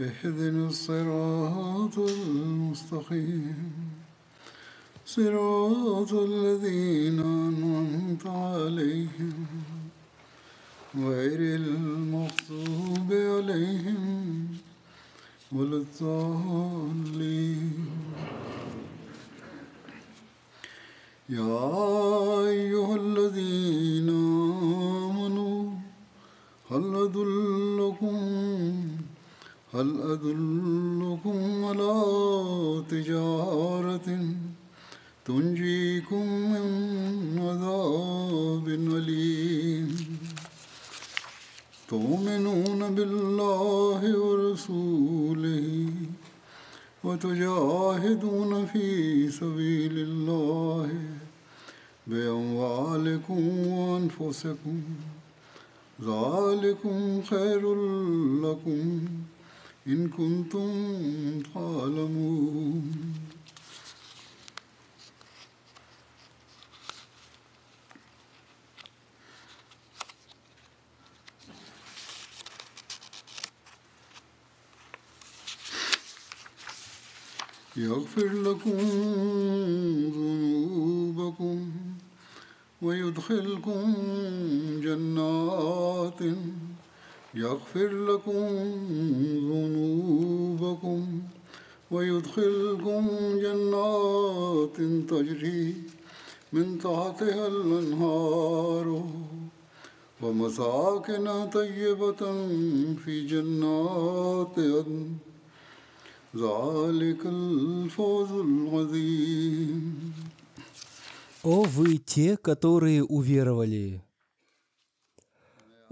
اهدنا الصراط المستقيم. صراط الذين أنعمت عليهم. غير المغضوب عليهم ولا الضالين. يا أيها الذين آمنوا هل أدلكم هل أدلكم على تجارة تنجيكم من عذاب أليم؟ تؤمنون بالله ورسوله وتجاهدون في سبيل الله بأموالكم وأنفسكم. ذلكم خير لكم. إن كنتم تعلمون. يغفر لكم ذنوبكم ويدخلكم جنات يغفر لكم ذنوبكم ويدخلكم جنات تجري من تحتها الأنهار ومساكن طيبة في جنات عدن ذلك الفوز العظيم О вы те, которые уверовали!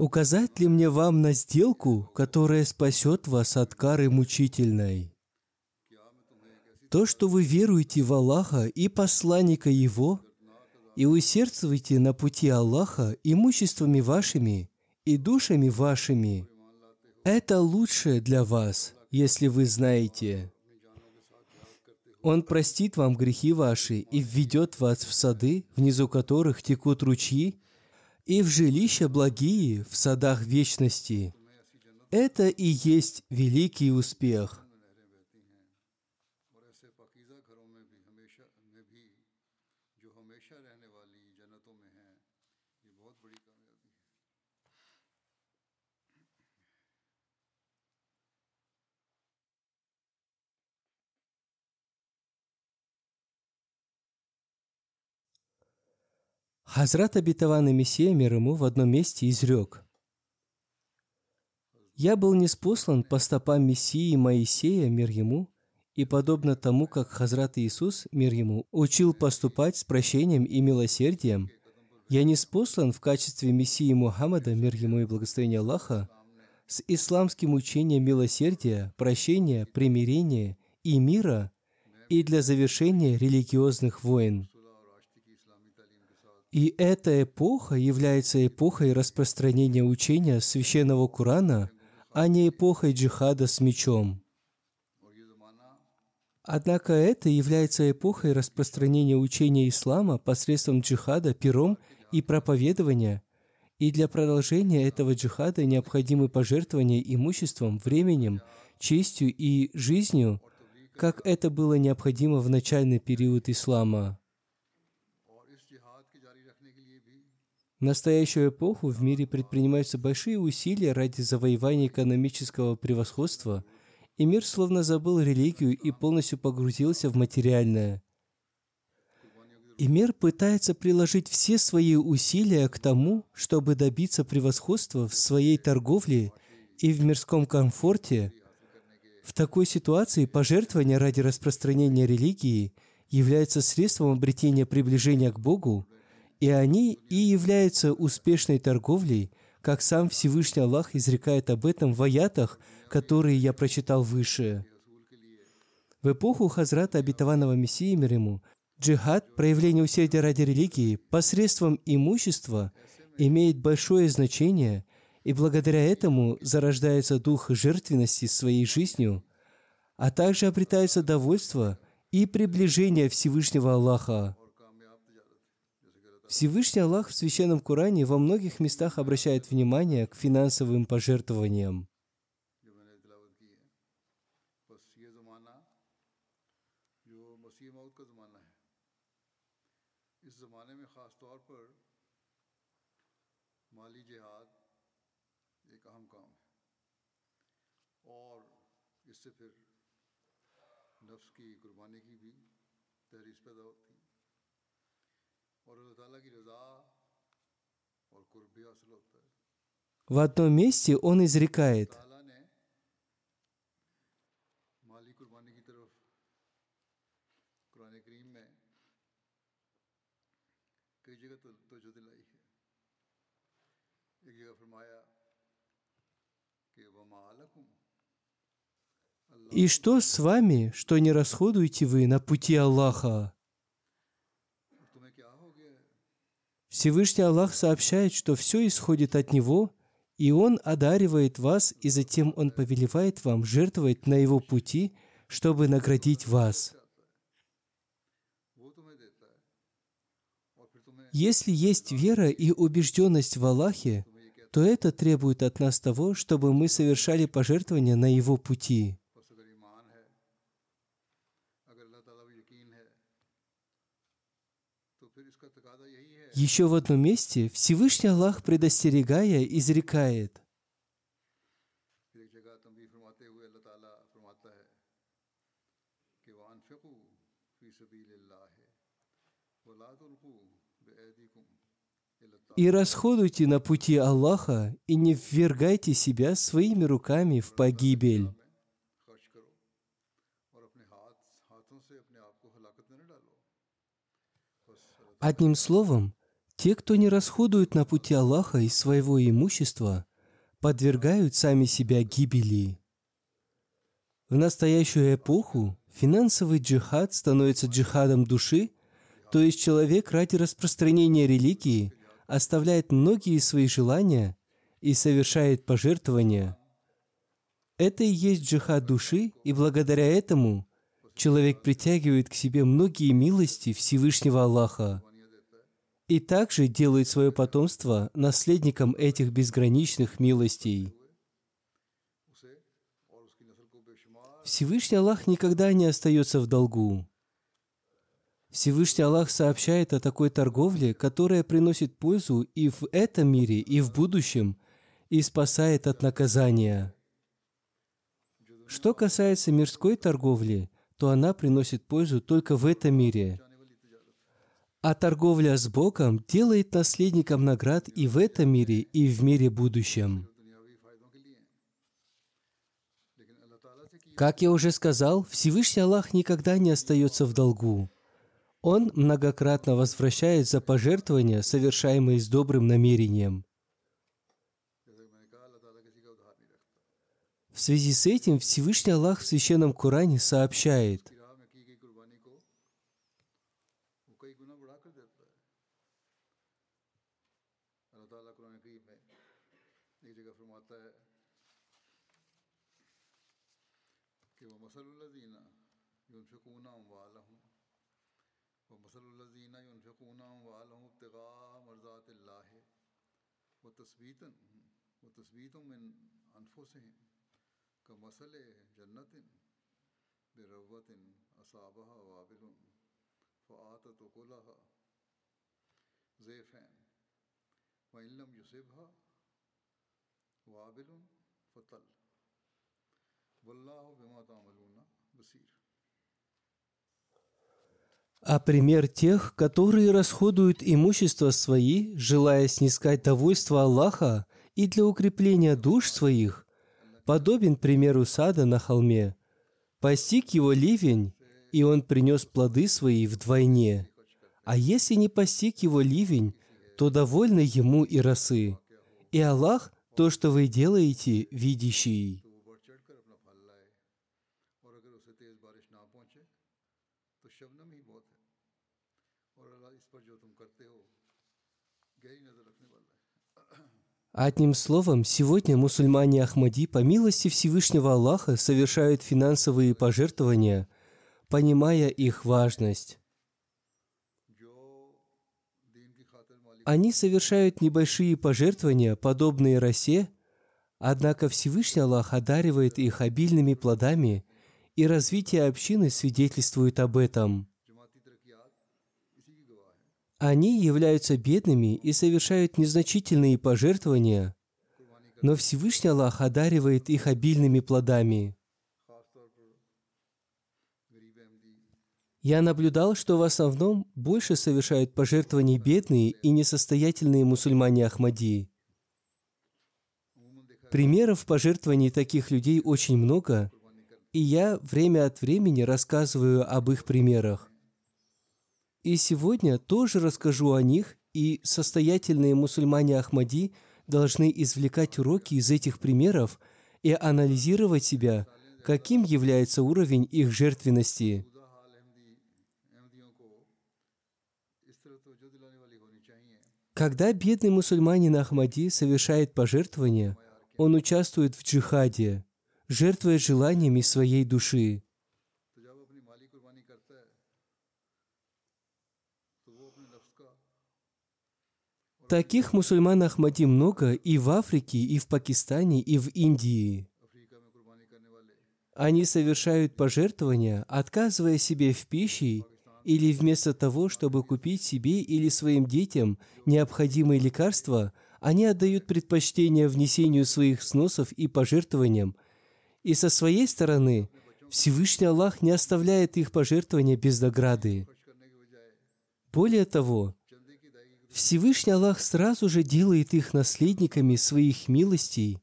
Указать ли мне вам на сделку, которая спасет вас от кары мучительной? То, что вы веруете в Аллаха и посланника Его, и усердствуете на пути Аллаха имуществами вашими и душами вашими, это лучшее для вас, если вы знаете. Он простит вам грехи ваши и введет вас в сады, внизу которых текут ручьи, и в жилища благие в садах вечности. Это и есть великий успех. Хазрат обетованный Мессия мир ему в одном месте изрек. «Я был неспослан по стопам Мессии Моисея, мир ему, и подобно тому, как Хазрат Иисус, мир ему, учил поступать с прощением и милосердием, я не спослан в качестве Мессии Мухаммада, мир ему и благословения Аллаха, с исламским учением милосердия, прощения, примирения и мира и для завершения религиозных войн. И эта эпоха является эпохой распространения учения священного Корана, а не эпохой джихада с мечом. Однако это является эпохой распространения учения ислама посредством джихада, пером и проповедования, и для продолжения этого джихада необходимы пожертвования имуществом, временем, честью и жизнью, как это было необходимо в начальный период ислама. В настоящую эпоху в мире предпринимаются большие усилия ради завоевания экономического превосходства и мир словно забыл религию и полностью погрузился в материальное. И мир пытается приложить все свои усилия к тому, чтобы добиться превосходства в своей торговле и в мирском комфорте. В такой ситуации пожертвование ради распространения религии является средством обретения приближения к Богу, и они и являются успешной торговлей, как сам Всевышний Аллах изрекает об этом в аятах, которые я прочитал выше. В эпоху Хазрата Обетованного Мессии мир ему, Джихад, проявление усердия ради религии, посредством имущества имеет большое значение, и благодаря этому зарождается дух жертвенности своей жизнью, а также обретается довольство и приближение Всевышнего Аллаха. Всевышний Аллах в Священном Коране во многих местах обращает внимание к финансовым пожертвованиям. اس سے پھر نفس کی قربانی کی بھی تحریک پیدا ہوتی ہے в одном месте он изрекает, И что с вами, что не расходуете вы на пути Аллаха? Всевышний Аллах сообщает, что все исходит от Него, и Он одаривает вас, и затем Он повелевает вам жертвовать на Его пути, чтобы наградить вас. Если есть вера и убежденность в Аллахе, то это требует от нас того, чтобы мы совершали пожертвования на Его пути. Еще в одном месте Всевышний Аллах, предостерегая, изрекает. И расходуйте на пути Аллаха, и не ввергайте себя своими руками в погибель. Одним словом, те, кто не расходует на пути Аллаха из своего имущества, подвергают сами себя гибели. В настоящую эпоху финансовый джихад становится джихадом души, то есть человек ради распространения религии оставляет многие свои желания и совершает пожертвования. Это и есть джихад души, и благодаря этому человек притягивает к себе многие милости Всевышнего Аллаха и также делает свое потомство наследником этих безграничных милостей. Всевышний Аллах никогда не остается в долгу. Всевышний Аллах сообщает о такой торговле, которая приносит пользу и в этом мире, и в будущем, и спасает от наказания. Что касается мирской торговли, то она приносит пользу только в этом мире – а торговля с Богом делает наследником наград и в этом мире, и в мире будущем. Как я уже сказал, Всевышний Аллах никогда не остается в долгу. Он многократно возвращает за пожертвования, совершаемые с добрым намерением. В связи с этим Всевышний Аллах в Священном Коране сообщает – یقون والوں ابتغاء مرضات اللہ۔ وہ تصویتاً وہ تصویتوں میں انفسیں کا مسئلہ جنت بے روت اصابہ وابل فعاتت و قلح ضیفین و علم یوسبہ وابل فتل۔ واللہ بما تعملون بصیر۔ А пример тех, которые расходуют имущество свои, желая снискать довольство Аллаха и для укрепления душ своих, подобен примеру сада на холме. Постиг его ливень, и он принес плоды свои вдвойне. А если не постиг его ливень, то довольны ему и росы. И Аллах – то, что вы делаете, видящий. А одним словом, сегодня мусульмане Ахмади по милости Всевышнего Аллаха совершают финансовые пожертвования, понимая их важность. Они совершают небольшие пожертвования, подобные росе, однако Всевышний Аллах одаривает их обильными плодами, и развитие общины свидетельствует об этом – они являются бедными и совершают незначительные пожертвования, но Всевышний Аллах одаривает их обильными плодами. Я наблюдал, что в основном больше совершают пожертвования бедные и несостоятельные мусульмане ахмади. Примеров пожертвований таких людей очень много, и я время от времени рассказываю об их примерах. И сегодня тоже расскажу о них, и состоятельные мусульмане Ахмади должны извлекать уроки из этих примеров и анализировать себя, каким является уровень их жертвенности. Когда бедный мусульманин Ахмади совершает пожертвование, он участвует в джихаде, жертвуя желаниями своей души. Таких мусульман Ахмади много и в Африке, и в Пакистане, и в Индии. Они совершают пожертвования, отказывая себе в пище или вместо того, чтобы купить себе или своим детям необходимые лекарства, они отдают предпочтение внесению своих сносов и пожертвованиям. И со своей стороны Всевышний Аллах не оставляет их пожертвования без награды. Более того, Всевышний Аллах сразу же делает их наследниками своих милостей,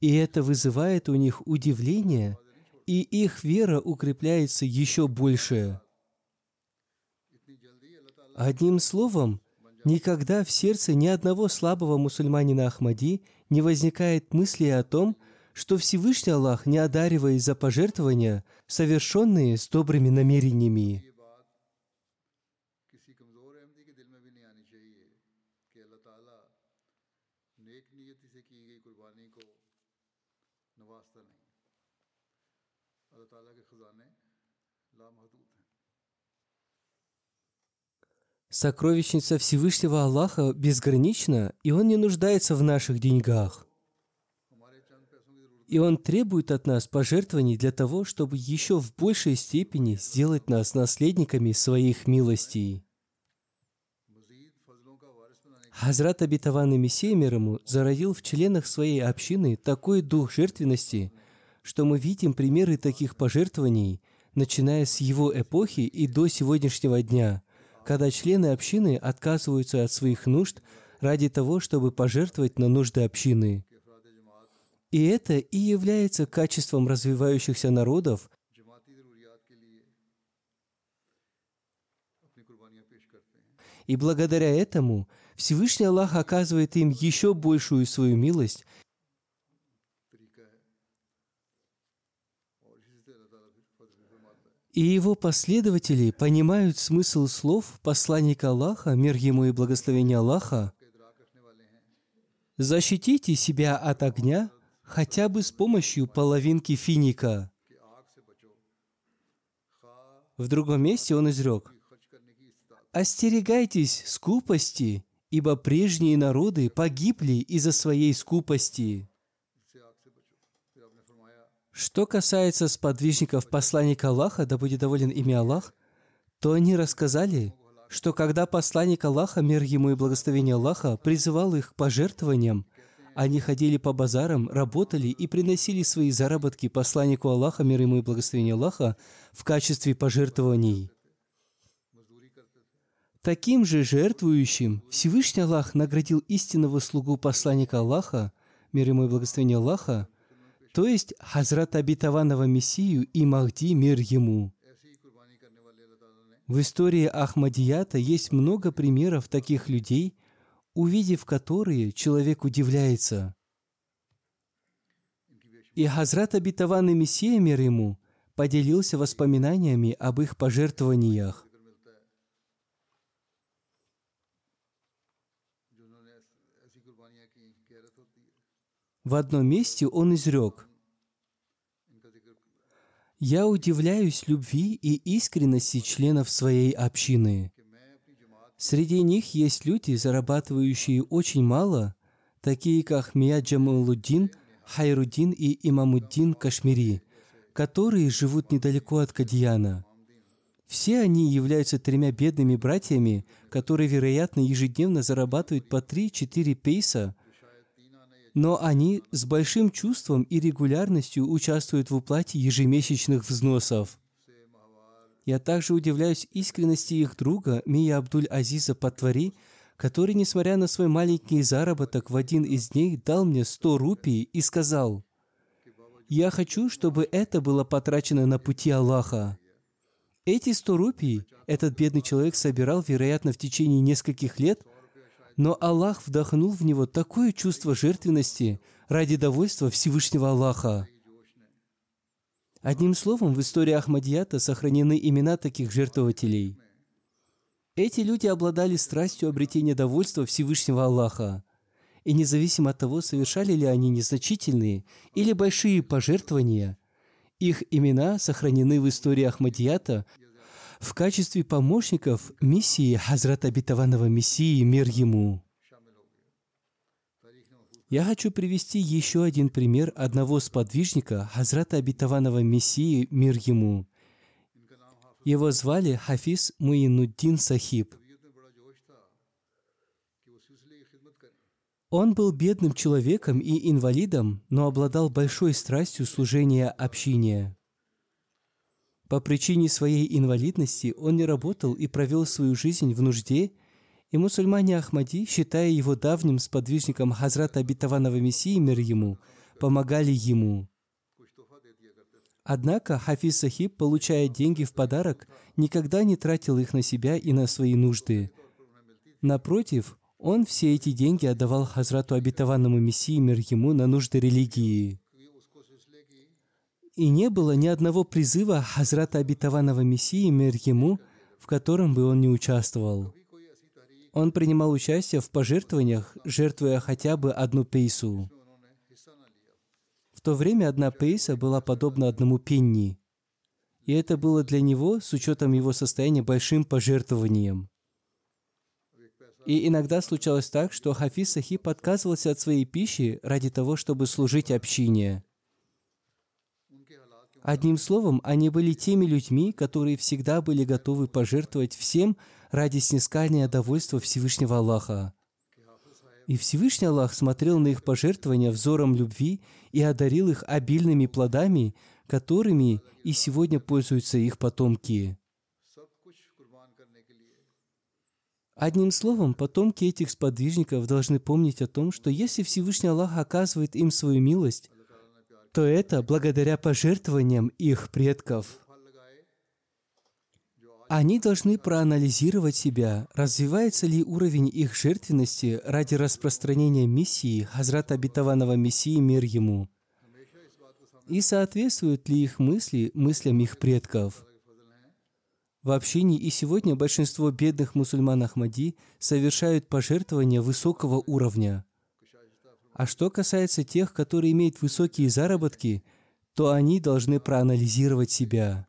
и это вызывает у них удивление, и их вера укрепляется еще больше. Одним словом, никогда в сердце ни одного слабого мусульманина Ахмади не возникает мысли о том, что Всевышний Аллах не одаривает за пожертвования, совершенные с добрыми намерениями. Сокровищница Всевышнего Аллаха безгранична, и Он не нуждается в наших деньгах. И Он требует от нас пожертвований для того, чтобы еще в большей степени сделать нас наследниками своих милостей. Хазрат Абитаван и Мессия Мирому зародил в членах своей общины такой дух жертвенности, что мы видим примеры таких пожертвований, начиная с его эпохи и до сегодняшнего дня – когда члены общины отказываются от своих нужд ради того, чтобы пожертвовать на нужды общины. И это и является качеством развивающихся народов, И благодаря этому Всевышний Аллах оказывает им еще большую свою милость и его последователи понимают смысл слов посланника Аллаха, мир ему и благословение Аллаха, «Защитите себя от огня хотя бы с помощью половинки финика». В другом месте он изрек, «Остерегайтесь скупости, ибо прежние народы погибли из-за своей скупости». Что касается сподвижников посланника Аллаха, да будет доволен ими Аллах, то они рассказали, что когда посланник Аллаха, мир ему и благословение Аллаха, призывал их к пожертвованиям, Они ходили по базарам, работали и приносили свои заработки посланнику Аллаха, мир ему и благословение Аллаха, в качестве пожертвований. Таким же жертвующим Всевышний Аллах наградил истинного слугу посланника Аллаха, мир ему и благословение Аллаха, то есть Хазрат обетованного Мессию и Махди, мир ему. В истории Ахмадията есть много примеров таких людей, увидев которые человек удивляется. И Хазрат обетованный Мессия, мир ему, поделился воспоминаниями об их пожертвованиях. В одном месте он изрек, «Я удивляюсь любви и искренности членов своей общины. Среди них есть люди, зарабатывающие очень мало, такие как Мия Джамалуддин, Хайруддин и Имамуддин Кашмири, которые живут недалеко от Кадьяна. Все они являются тремя бедными братьями, которые, вероятно, ежедневно зарабатывают по 3-4 пейса – но они с большим чувством и регулярностью участвуют в уплате ежемесячных взносов. Я также удивляюсь искренности их друга Мия Абдуль-Азиза Патвари, который, несмотря на свой маленький заработок, в один из дней дал мне 100 рупий и сказал, «Я хочу, чтобы это было потрачено на пути Аллаха». Эти 100 рупий этот бедный человек собирал, вероятно, в течение нескольких лет – но Аллах вдохнул в него такое чувство жертвенности ради довольства Всевышнего Аллаха. Одним словом, в истории Ахмадията сохранены имена таких жертвователей. Эти люди обладали страстью обретения довольства Всевышнего Аллаха. И независимо от того, совершали ли они незначительные или большие пожертвования, их имена сохранены в истории Ахмадията – в качестве помощников миссии Хазрата Обетованного Мессии мир ему. Я хочу привести еще один пример одного сподвижника Хазрата Обетованного Мессии мир ему. Его звали Хафиз Муинуддин Сахиб. Он был бедным человеком и инвалидом, но обладал большой страстью служения общине. По причине своей инвалидности он не работал и провел свою жизнь в нужде, и мусульмане Ахмади, считая его давним сподвижником Хазрата Обетованного Мессии, мир ему, помогали ему. Однако Хафиз Сахиб, получая деньги в подарок, никогда не тратил их на себя и на свои нужды. Напротив, он все эти деньги отдавал Хазрату Обетованному Мессии, мир ему, на нужды религии. И не было ни одного призыва Хазрата Обетованного Мессии, мир ему, в котором бы он не участвовал. Он принимал участие в пожертвованиях, жертвуя хотя бы одну пейсу. В то время одна пейса была подобна одному пенни. И это было для него, с учетом его состояния, большим пожертвованием. И иногда случалось так, что Хафиз Сахиб отказывался от своей пищи ради того, чтобы служить общине – Одним словом, они были теми людьми, которые всегда были готовы пожертвовать всем ради снискания довольства Всевышнего Аллаха. И Всевышний Аллах смотрел на их пожертвования взором любви и одарил их обильными плодами, которыми и сегодня пользуются их потомки. Одним словом, потомки этих сподвижников должны помнить о том, что если Всевышний Аллах оказывает им свою милость, то это благодаря пожертвованиям их предков. Они должны проанализировать себя, развивается ли уровень их жертвенности ради распространения миссии Хазрата Обетованного Мессии мир ему, и соответствуют ли их мысли мыслям их предков. В общине и сегодня большинство бедных мусульман Ахмади совершают пожертвования высокого уровня – а что касается тех, которые имеют высокие заработки, то они должны проанализировать себя.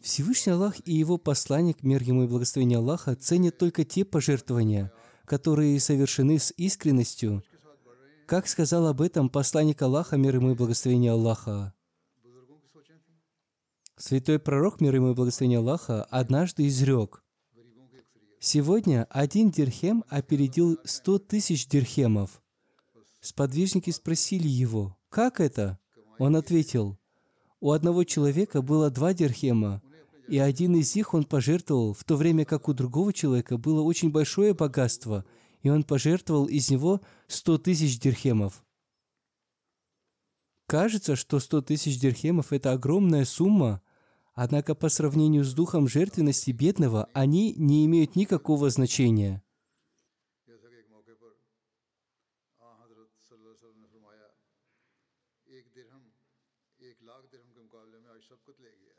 Всевышний Аллах и Его посланник, мир ему и благословение Аллаха, ценят только те пожертвования, которые совершены с искренностью, как сказал об этом посланник Аллаха, мир ему и благословение Аллаха. Святой пророк, мир ему и благословение Аллаха, однажды изрек, Сегодня один дирхем опередил сто тысяч дирхемов. Сподвижники спросили его, как это? Он ответил, у одного человека было два дирхема, и один из них он пожертвовал, в то время как у другого человека было очень большое богатство, и он пожертвовал из него сто тысяч дирхемов. Кажется, что сто тысяч дирхемов – это огромная сумма, однако по сравнению с духом жертвенности бедного они не имеют никакого значения. जैसा कि एक मौके पर आ हजरत सल्लल्लाहु अलैहि वसल्लम ने फरमाया एक दिरहम एक लाख दिरहम के मुकाबले में आज सबकत ले गया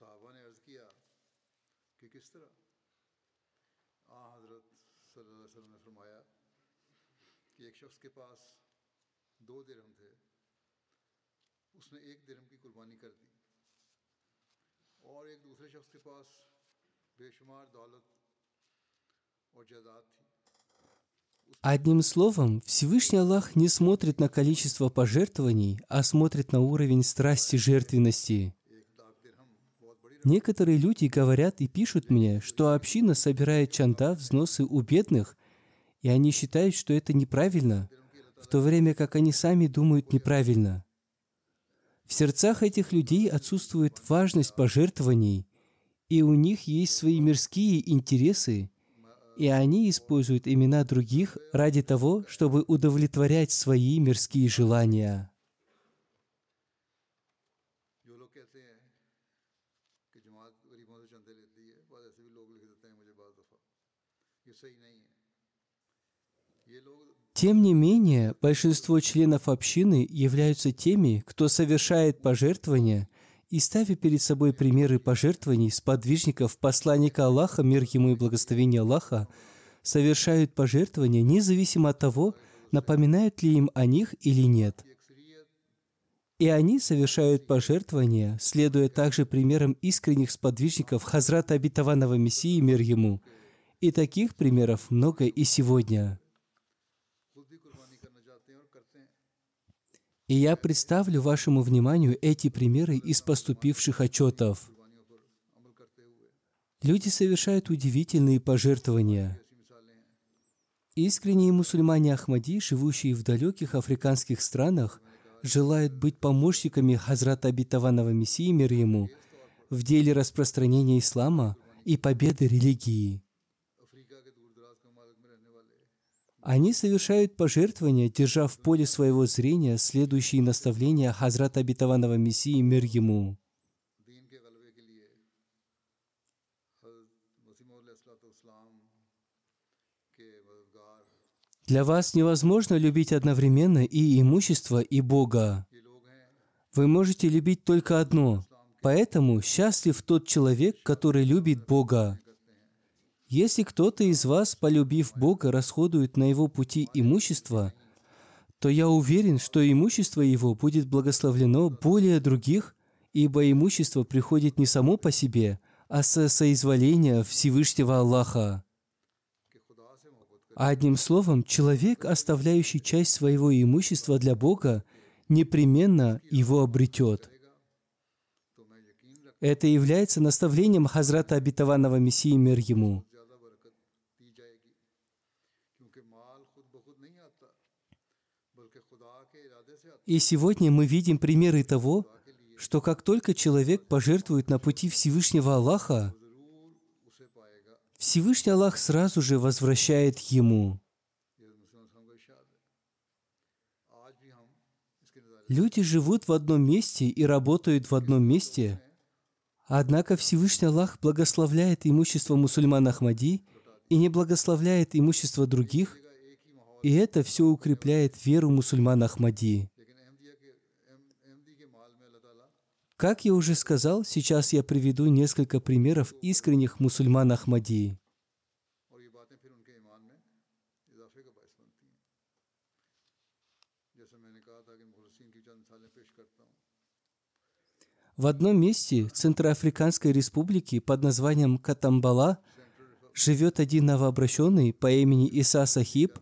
साहबा ने अर्ज किया कि किस तरह आ हजरत सल्लल्लाहु अलैहि वसल्लम ने फरमाया कि एक शख्स के पास दो दिरहम थे उसने एक दिरहम की कुर्बानी कर दी और एक दूसरे शख्स के पास बेशुमार दौलत और जायदाद थी Одним словом, Всевышний Аллах не смотрит на количество пожертвований, а смотрит на уровень страсти жертвенности. Некоторые люди говорят и пишут мне, что община собирает чанда, взносы у бедных, и они считают, что это неправильно, в то время как они сами думают неправильно. В сердцах этих людей отсутствует важность пожертвований, и у них есть свои мирские интересы, и они используют имена других ради того, чтобы удовлетворять свои мирские желания. Тем не менее, большинство членов общины являются теми, кто совершает пожертвования и ставя перед собой примеры пожертвований сподвижников посланника Аллаха, мир ему и благословение Аллаха, совершают пожертвования независимо от того, напоминают ли им о них или нет. И они совершают пожертвования, следуя также примерам искренних сподвижников Хазрата Обетованного Мессии, мир ему. И таких примеров много и сегодня. И я представлю вашему вниманию эти примеры из поступивших отчетов. Люди совершают удивительные пожертвования. Искренние мусульмане Ахмади, живущие в далеких африканских странах, желают быть помощниками Хазрата Абитаванова Мессии, мир ему, в деле распространения ислама и победы религии. Они совершают пожертвования, держа в поле своего зрения следующие наставления Хазрата обетованного Мессии мир ему. Для вас невозможно любить одновременно и имущество, и Бога. Вы можете любить только одно. Поэтому счастлив тот человек, который любит Бога. Если кто-то из вас, полюбив Бога, расходует на его пути имущество, то я уверен, что имущество его будет благословлено более других, ибо имущество приходит не само по себе, а со соизволения Всевышнего Аллаха. Одним словом, человек, оставляющий часть своего имущества для Бога, непременно его обретет. Это является наставлением Хазрата Обетованного Мессии мир ему. И сегодня мы видим примеры того, что как только человек пожертвует на пути Всевышнего Аллаха, Всевышний Аллах сразу же возвращает ему. Люди живут в одном месте и работают в одном месте, однако Всевышний Аллах благословляет имущество мусульман Ахмади и не благословляет имущество других, и это все укрепляет веру мусульман Ахмади. Как я уже сказал, сейчас я приведу несколько примеров искренних мусульман Ахмадии. В одном месте Центроафриканской республики под названием Катамбала живет один новообращенный по имени Иса Сахиб.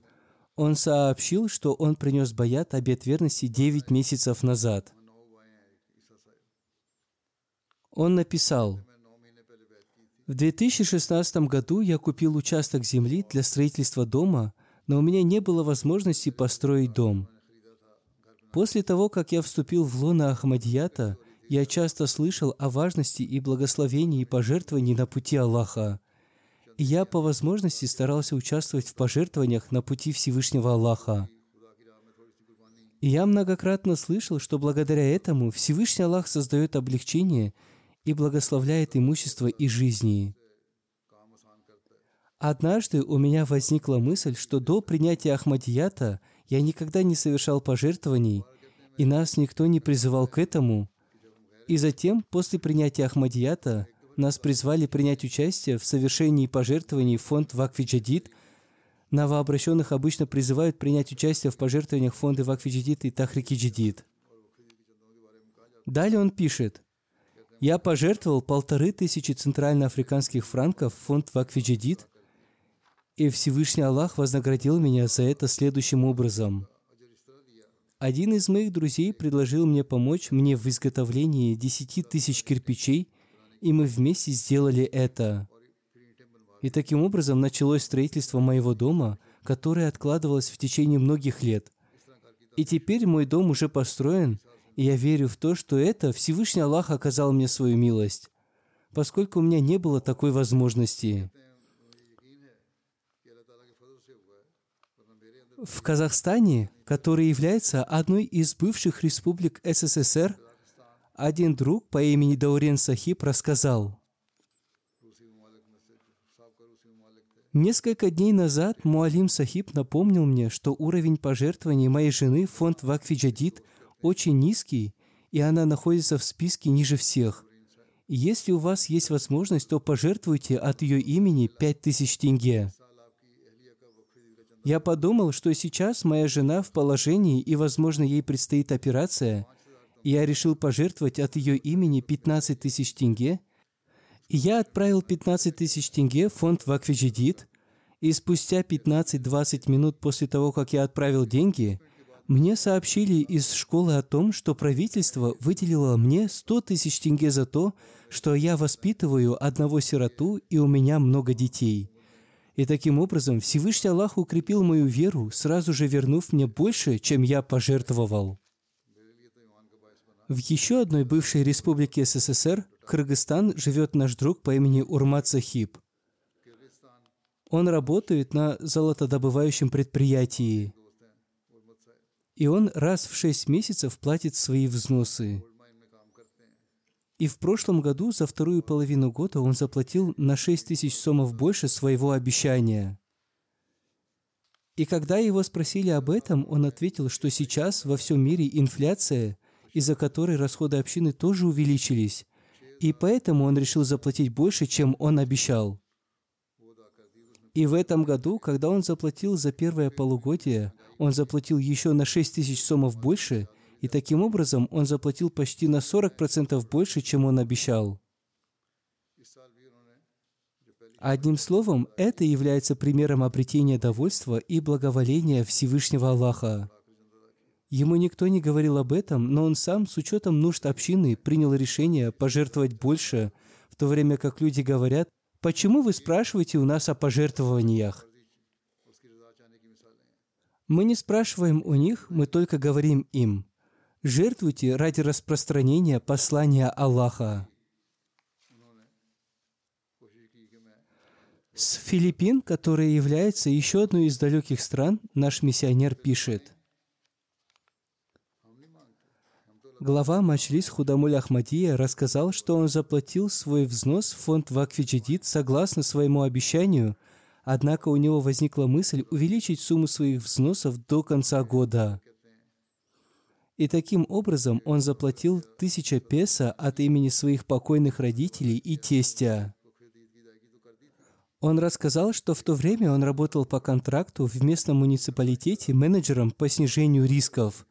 Он сообщил, что он принес Баят обет верности 9 месяцев назад – он написал, в 2016 году я купил участок земли для строительства дома, но у меня не было возможности построить дом. После того, как я вступил в лона Ахмадията, я часто слышал о важности и благословении пожертвований на пути Аллаха. И я по возможности старался участвовать в пожертвованиях на пути Всевышнего Аллаха. И я многократно слышал, что благодаря этому Всевышний Аллах создает облегчение – и благословляет имущество и жизни. Однажды у меня возникла мысль, что до принятия Ахмадията я никогда не совершал пожертвований, и нас никто не призывал к этому. И затем, после принятия Ахмадията, нас призвали принять участие в совершении пожертвований в фонд Вакфи Джадид. Новообращенных обычно призывают принять участие в пожертвованиях фонда Вакфи Джадид и Тахрики Джадид. Далее он пишет, «Я пожертвовал полторы тысячи центральноафриканских франков в фонд Вакфи Джадид, и Всевышний Аллах вознаградил меня за это следующим образом. Один из моих друзей предложил мне помочь мне в изготовлении десяти тысяч кирпичей – и мы вместе сделали это. И таким образом началось строительство моего дома, которое откладывалось в течение многих лет. И теперь мой дом уже построен, и я верю в то, что это Всевышний Аллах оказал мне свою милость, поскольку у меня не было такой возможности. В Казахстане, который является одной из бывших республик СССР, один друг по имени Даурен Сахиб рассказал, Несколько дней назад Муалим Сахиб напомнил мне, что уровень пожертвований моей жены в фонд Вакфи Джадид очень низкий, и она находится в списке ниже всех. Если у вас есть возможность, то пожертвуйте от ее имени пять тысяч тенге. Я подумал, что сейчас моя жена в положении, и, возможно, ей предстоит операция – я решил пожертвовать от ее имени 15 тысяч тенге, и я отправил 15 тысяч тенге в фонд Вакфиджидит, и спустя 15-20 минут после того, как я отправил деньги, мне сообщили из школы о том, что правительство выделило мне 100 тысяч тенге за то, что я воспитываю одного сироту и у меня много детей. И таким образом Всевышний Аллах укрепил мою веру, сразу же вернув мне больше, чем я пожертвовал. В еще одной бывшей республике СССР, Кыргызстан, живет наш друг по имени Урмат Сахиб. Он работает на золотодобывающем предприятии. И он раз в шесть месяцев платит свои взносы. И в прошлом году за вторую половину года он заплатил на 6 тысяч сомов больше своего обещания. И когда его спросили об этом, он ответил, что сейчас во всем мире инфляция из-за которой расходы общины тоже увеличились, и поэтому он решил заплатить больше, чем он обещал. И в этом году, когда он заплатил за первое полугодие, он заплатил еще на 6 тысяч сомов больше, и таким образом он заплатил почти на 40% больше, чем он обещал. Одним словом, это является примером обретения довольства и благоволения Всевышнего Аллаха. Ему никто не говорил об этом, но он сам, с учетом нужд общины, принял решение пожертвовать больше, в то время как люди говорят, «Почему вы спрашиваете у нас о пожертвованиях?» Мы не спрашиваем у них, мы только говорим им, «Жертвуйте ради распространения послания Аллаха». С Филиппин, которая является еще одной из далеких стран, наш миссионер пишет – Глава Мачлис Худамуль Ахмадия рассказал, что он заплатил свой взнос в фонд Вакфиджидит согласно своему обещанию, однако у него возникла мысль увеличить сумму своих взносов до конца года. И таким образом он заплатил тысяча песо от имени своих покойных родителей и тестя. Он рассказал, что в то время он работал по контракту в местном муниципалитете менеджером по снижению рисков –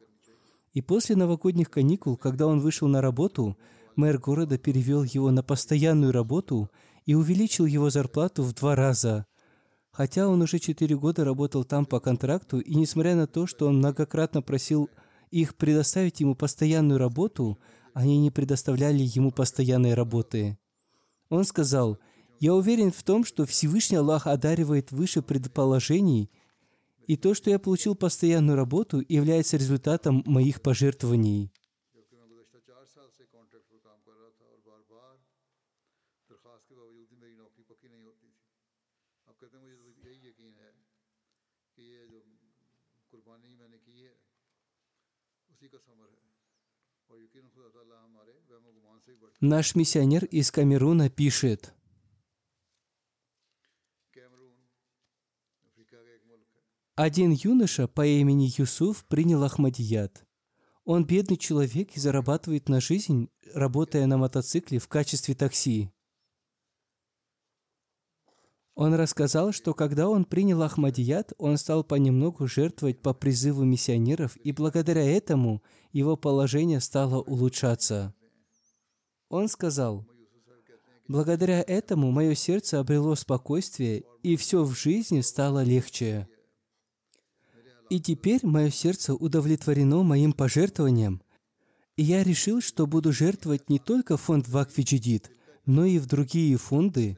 и после новогодних каникул, когда он вышел на работу, мэр города перевел его на постоянную работу и увеличил его зарплату в два раза. Хотя он уже четыре года работал там по контракту, и несмотря на то, что он многократно просил их предоставить ему постоянную работу, они не предоставляли ему постоянной работы. Он сказал, Я уверен в том, что Всевышний Аллах одаривает выше предположений, и то, что я получил постоянную работу, является результатом моих пожертвований. Наш миссионер из Камеруна пишет – один юноша по имени Юсуф принял Ахмадият. Он бедный человек и зарабатывает на жизнь, работая на мотоцикле в качестве такси. Он рассказал, что когда он принял Ахмадият, он стал понемногу жертвовать по призыву миссионеров, и благодаря этому его положение стало улучшаться. Он сказал, «Благодаря этому мое сердце обрело спокойствие, и все в жизни стало легче. И теперь мое сердце удовлетворено моим пожертвованием, и я решил, что буду жертвовать не только фонд Вакфиджидит, но и в другие фонды,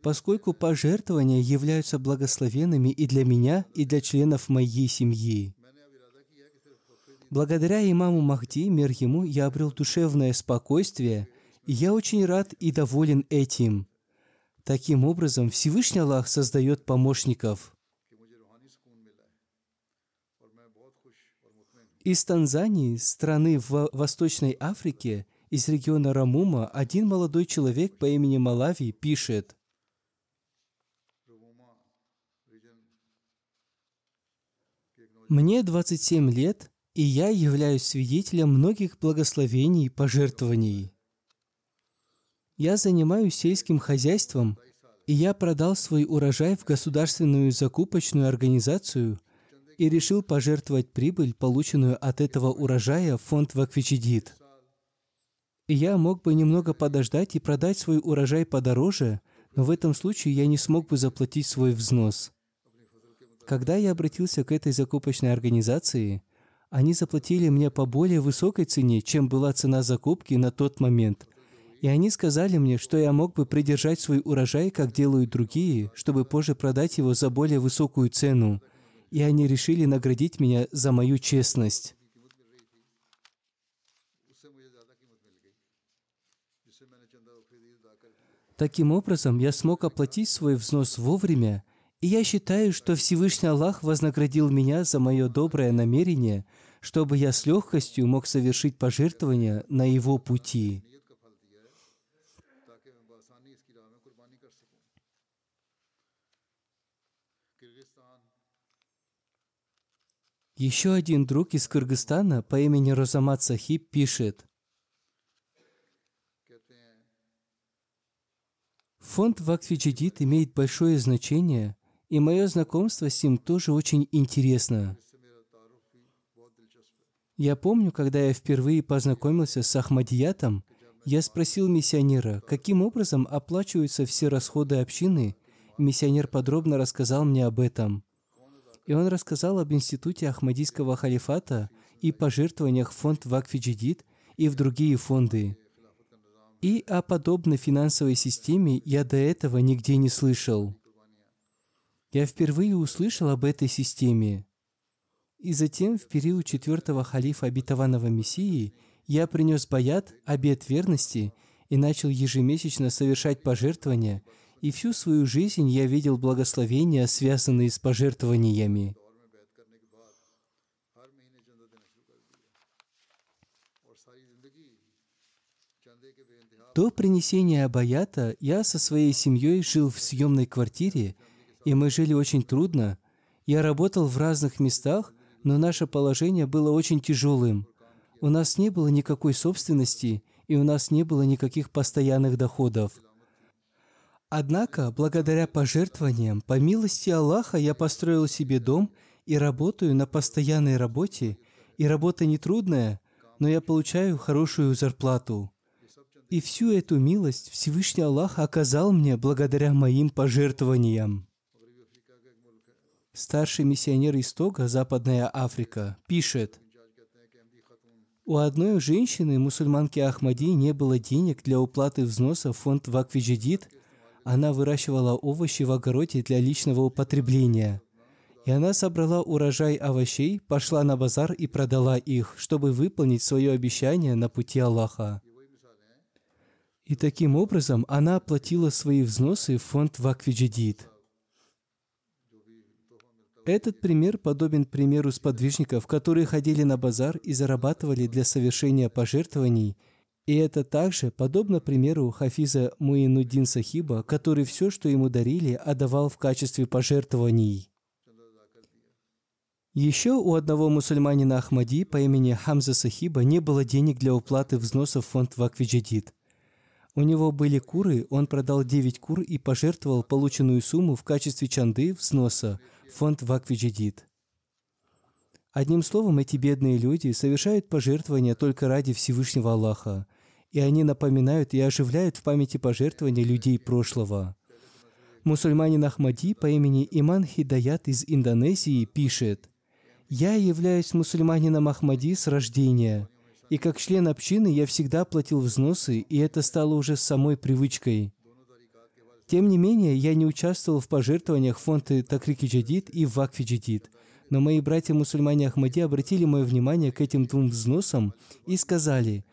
поскольку пожертвования являются благословенными и для меня, и для членов моей семьи. Благодаря имаму Махди, мир ему, я обрел душевное спокойствие, и я очень рад и доволен этим. Таким образом, Всевышний Аллах создает помощников. Из Танзании, страны в Восточной Африке, из региона Рамума, один молодой человек по имени Малави пишет. Мне 27 лет, и я являюсь свидетелем многих благословений и пожертвований. Я занимаюсь сельским хозяйством, и я продал свой урожай в государственную закупочную организацию – и решил пожертвовать прибыль, полученную от этого урожая, в фонд Ваквичидит. Я мог бы немного подождать и продать свой урожай подороже, но в этом случае я не смог бы заплатить свой взнос. Когда я обратился к этой закупочной организации, они заплатили мне по более высокой цене, чем была цена закупки на тот момент. И они сказали мне, что я мог бы придержать свой урожай, как делают другие, чтобы позже продать его за более высокую цену и они решили наградить меня за мою честность. Таким образом, я смог оплатить свой взнос вовремя, и я считаю, что Всевышний Аллах вознаградил меня за мое доброе намерение, чтобы я с легкостью мог совершить пожертвования на его пути. Еще один друг из Кыргызстана по имени Розамат Сахиб пишет. Фонд Вакфиджидит имеет большое значение, и мое знакомство с ним тоже очень интересно. Я помню, когда я впервые познакомился с Ахмадиятом, я спросил миссионера, каким образом оплачиваются все расходы общины. Миссионер подробно рассказал мне об этом. И он рассказал об институте Ахмадийского халифата и пожертвованиях в фонд Вакфиджидит и в другие фонды. И о подобной финансовой системе я до этого нигде не слышал. Я впервые услышал об этой системе. И затем, в период четвертого халифа обетованного Мессии, я принес баят, обет верности, и начал ежемесячно совершать пожертвования, и всю свою жизнь я видел благословения, связанные с пожертвованиями. До принесения Абаята я со своей семьей жил в съемной квартире, и мы жили очень трудно. Я работал в разных местах, но наше положение было очень тяжелым. У нас не было никакой собственности, и у нас не было никаких постоянных доходов. Однако, благодаря пожертвованиям, по милости Аллаха, я построил себе дом и работаю на постоянной работе, и работа не трудная, но я получаю хорошую зарплату. И всю эту милость Всевышний Аллах оказал мне благодаря моим пожертвованиям. Старший миссионер из Тога, Западная Африка, пишет, у одной женщины, мусульманки Ахмади, не было денег для уплаты взноса в фонд Ваквиджидит, она выращивала овощи в огороде для личного употребления. И она собрала урожай овощей, пошла на базар и продала их, чтобы выполнить свое обещание на пути Аллаха. И таким образом она оплатила свои взносы в фонд Ваквиджидид. Этот пример подобен примеру сподвижников, которые ходили на базар и зарабатывали для совершения пожертвований. И это также подобно примеру Хафиза Муинуддин Сахиба, который все, что ему дарили, отдавал в качестве пожертвований. Еще у одного мусульманина Ахмади по имени Хамза Сахиба не было денег для уплаты взносов в фонд Ваквиджадид. У него были куры, он продал 9 кур и пожертвовал полученную сумму в качестве чанды взноса – фонд Ваквиджидит. Одним словом, эти бедные люди совершают пожертвования только ради Всевышнего Аллаха, и они напоминают и оживляют в памяти пожертвования людей прошлого. Мусульманин Ахмади по имени Иман Хидаят из Индонезии пишет, «Я являюсь мусульманином Ахмади с рождения, и как член общины я всегда платил взносы, и это стало уже самой привычкой. Тем не менее, я не участвовал в пожертвованиях фонда Такрики Джадид и Вакфи Джадид. Но мои братья-мусульмане Ахмади обратили мое внимание к этим двум взносам и сказали,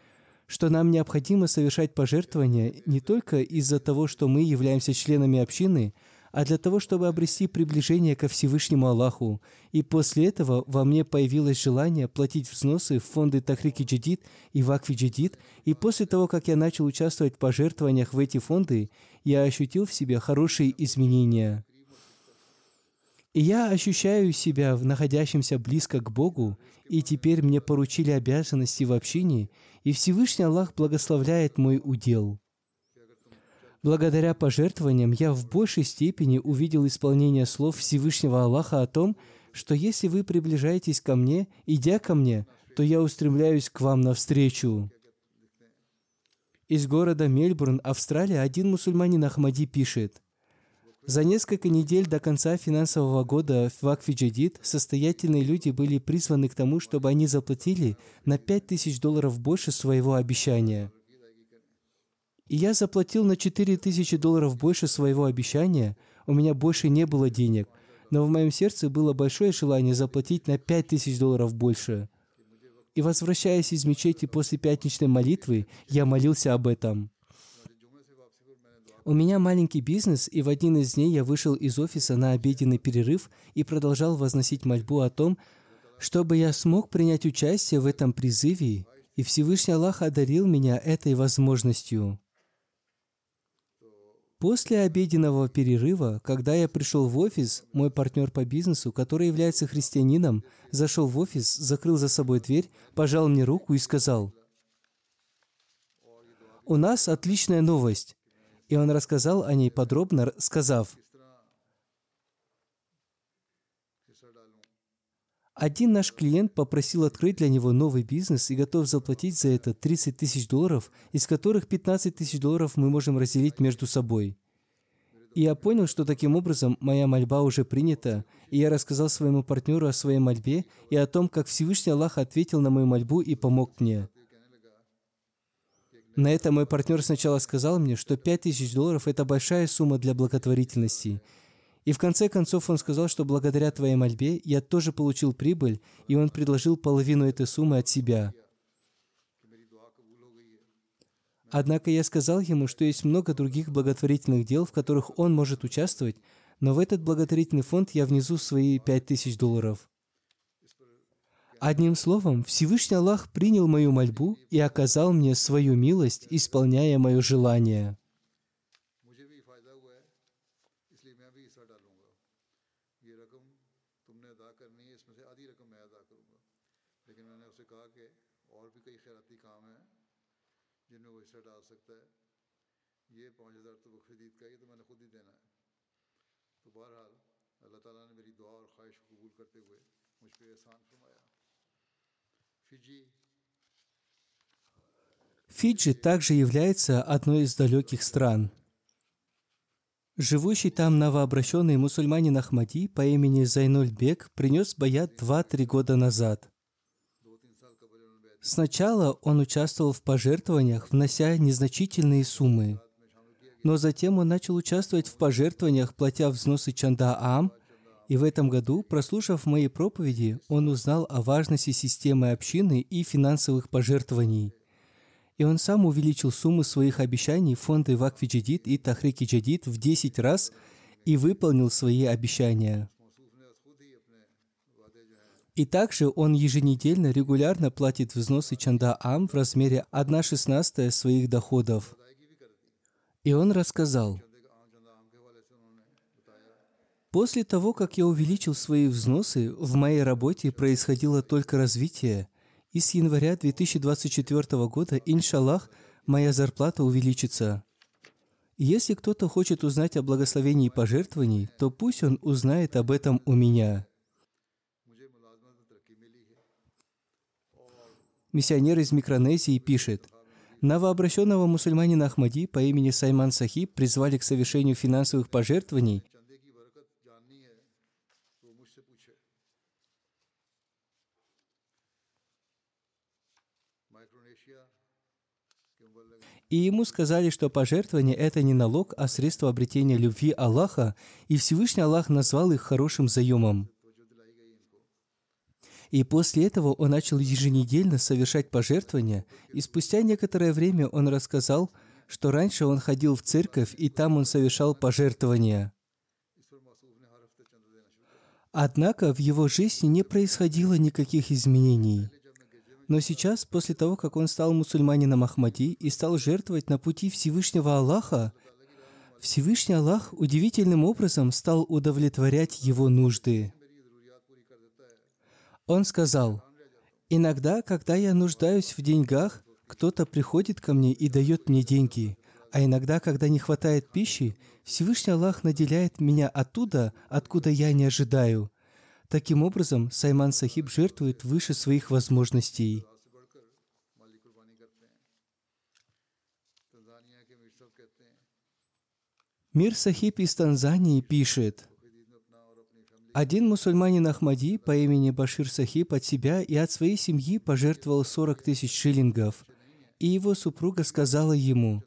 что нам необходимо совершать пожертвования не только из-за того, что мы являемся членами общины, а для того, чтобы обрести приближение ко Всевышнему Аллаху. И после этого во мне появилось желание платить взносы в фонды Тахрики Джадид и Вакфи Джадид, и после того, как я начал участвовать в пожертвованиях в эти фонды, я ощутил в себе хорошие изменения. И я ощущаю себя находящимся близко к Богу, и теперь мне поручили обязанности в общине, и Всевышний Аллах благословляет мой удел. Благодаря пожертвованиям я в большей степени увидел исполнение слов Всевышнего Аллаха о том, что если вы приближаетесь ко мне, идя ко мне, то я устремляюсь к вам навстречу. Из города Мельбурн, Австралия, один мусульманин Ахмади пишет, «За несколько недель до конца финансового года в Вакфи состоятельные люди были призваны к тому, чтобы они заплатили на 5000 долларов больше своего обещания – и я заплатил на 4000 долларов больше своего обещания, у меня больше не было денег, но в моем сердце было большое желание заплатить на 5000 долларов больше. И возвращаясь из мечети после пятничной молитвы, я молился об этом. У меня маленький бизнес, и в один из дней я вышел из офиса на обеденный перерыв и продолжал возносить мольбу о том, чтобы я смог принять участие в этом призыве, и Всевышний Аллах одарил меня этой возможностью. После обеденного перерыва, когда я пришел в офис, мой партнер по бизнесу, который является христианином, зашел в офис, закрыл за собой дверь, пожал мне руку и сказал, «У нас отличная новость». И он рассказал о ней подробно, сказав, Один наш клиент попросил открыть для него новый бизнес и готов заплатить за это 30 тысяч долларов, из которых 15 тысяч долларов мы можем разделить между собой. И я понял, что таким образом моя мольба уже принята, и я рассказал своему партнеру о своей мольбе и о том, как Всевышний Аллах ответил на мою мольбу и помог мне. На это мой партнер сначала сказал мне, что 5000 долларов – это большая сумма для благотворительности – и в конце концов он сказал, что благодаря твоей мольбе я тоже получил прибыль, и он предложил половину этой суммы от себя. Однако я сказал ему, что есть много других благотворительных дел, в которых он может участвовать, но в этот благотворительный фонд я внесу свои пять тысяч долларов. Одним словом, Всевышний Аллах принял мою мольбу и оказал мне свою милость, исполняя мое желание. Фиджи также является одной из далеких стран. Живущий там новообращенный мусульманин Ахмади по имени Зайнуль Бек принес баят 2-3 года назад. Сначала он участвовал в пожертвованиях, внося незначительные суммы. Но затем он начал участвовать в пожертвованиях, платя взносы Чанда Ам, и в этом году, прослушав мои проповеди, он узнал о важности системы общины и финансовых пожертвований. И он сам увеличил сумму своих обещаний фонды Вакфи Джадид и Тахрики Джадид в 10 раз и выполнил свои обещания. И также он еженедельно регулярно платит взносы Чанда Ам в размере 1 шестнадцатая своих доходов. И он рассказал, После того, как я увеличил свои взносы, в моей работе происходило только развитие, и с января 2024 года, иншаллах, моя зарплата увеличится. Если кто-то хочет узнать о благословении пожертвований, то пусть он узнает об этом у меня. Миссионер из Микронезии пишет, Новообращенного мусульманина Ахмади по имени Сайман Сахиб призвали к совершению финансовых пожертвований И ему сказали, что пожертвование – это не налог, а средство обретения любви Аллаха, и Всевышний Аллах назвал их хорошим заемом. И после этого он начал еженедельно совершать пожертвования, и спустя некоторое время он рассказал, что раньше он ходил в церковь, и там он совершал пожертвования. Однако в его жизни не происходило никаких изменений – но сейчас, после того, как он стал мусульманином Ахмади и стал жертвовать на пути Всевышнего Аллаха, Всевышний Аллах удивительным образом стал удовлетворять его нужды. Он сказал, «Иногда, когда я нуждаюсь в деньгах, кто-то приходит ко мне и дает мне деньги, а иногда, когда не хватает пищи, Всевышний Аллах наделяет меня оттуда, откуда я не ожидаю. Таким образом, Сайман Сахиб жертвует выше своих возможностей. Мир Сахиб из Танзании пишет, один мусульманин Ахмади по имени Башир Сахиб от себя и от своей семьи пожертвовал 40 тысяч шиллингов, и его супруга сказала ему,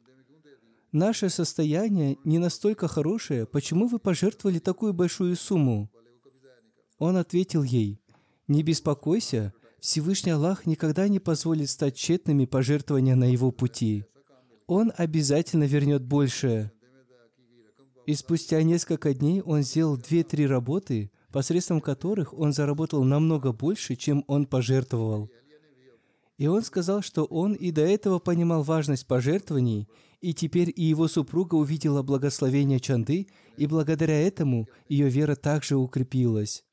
«Наше состояние не настолько хорошее, почему вы пожертвовали такую большую сумму?» Он ответил ей, «Не беспокойся, Всевышний Аллах никогда не позволит стать тщетными пожертвования на его пути. Он обязательно вернет большее». И спустя несколько дней он сделал две-три работы, посредством которых он заработал намного больше, чем он пожертвовал. И он сказал, что он и до этого понимал важность пожертвований, и теперь и его супруга увидела благословение Чанды, и благодаря этому ее вера также укрепилась.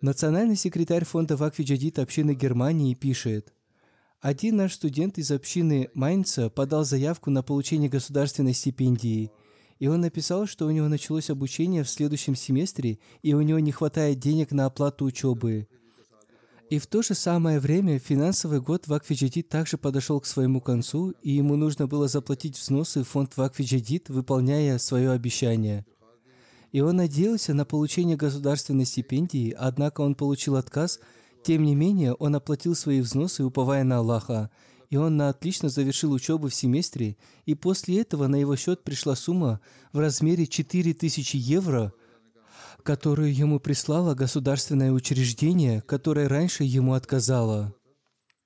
Национальный секретарь фонда Вакфи Джадид общины Германии пишет, один наш студент из общины Майнца подал заявку на получение государственной стипендии, и он написал, что у него началось обучение в следующем семестре, и у него не хватает денег на оплату учебы. И в то же самое время финансовый год Вакфи Джадид также подошел к своему концу, и ему нужно было заплатить взносы в фонд Вакфи Джадид, выполняя свое обещание – и он надеялся на получение государственной стипендии, однако он получил отказ. Тем не менее, он оплатил свои взносы, уповая на Аллаха, и он на отлично завершил учебу в семестре, и после этого на его счет пришла сумма в размере 4000 евро, которую ему прислало государственное учреждение, которое раньше ему отказало.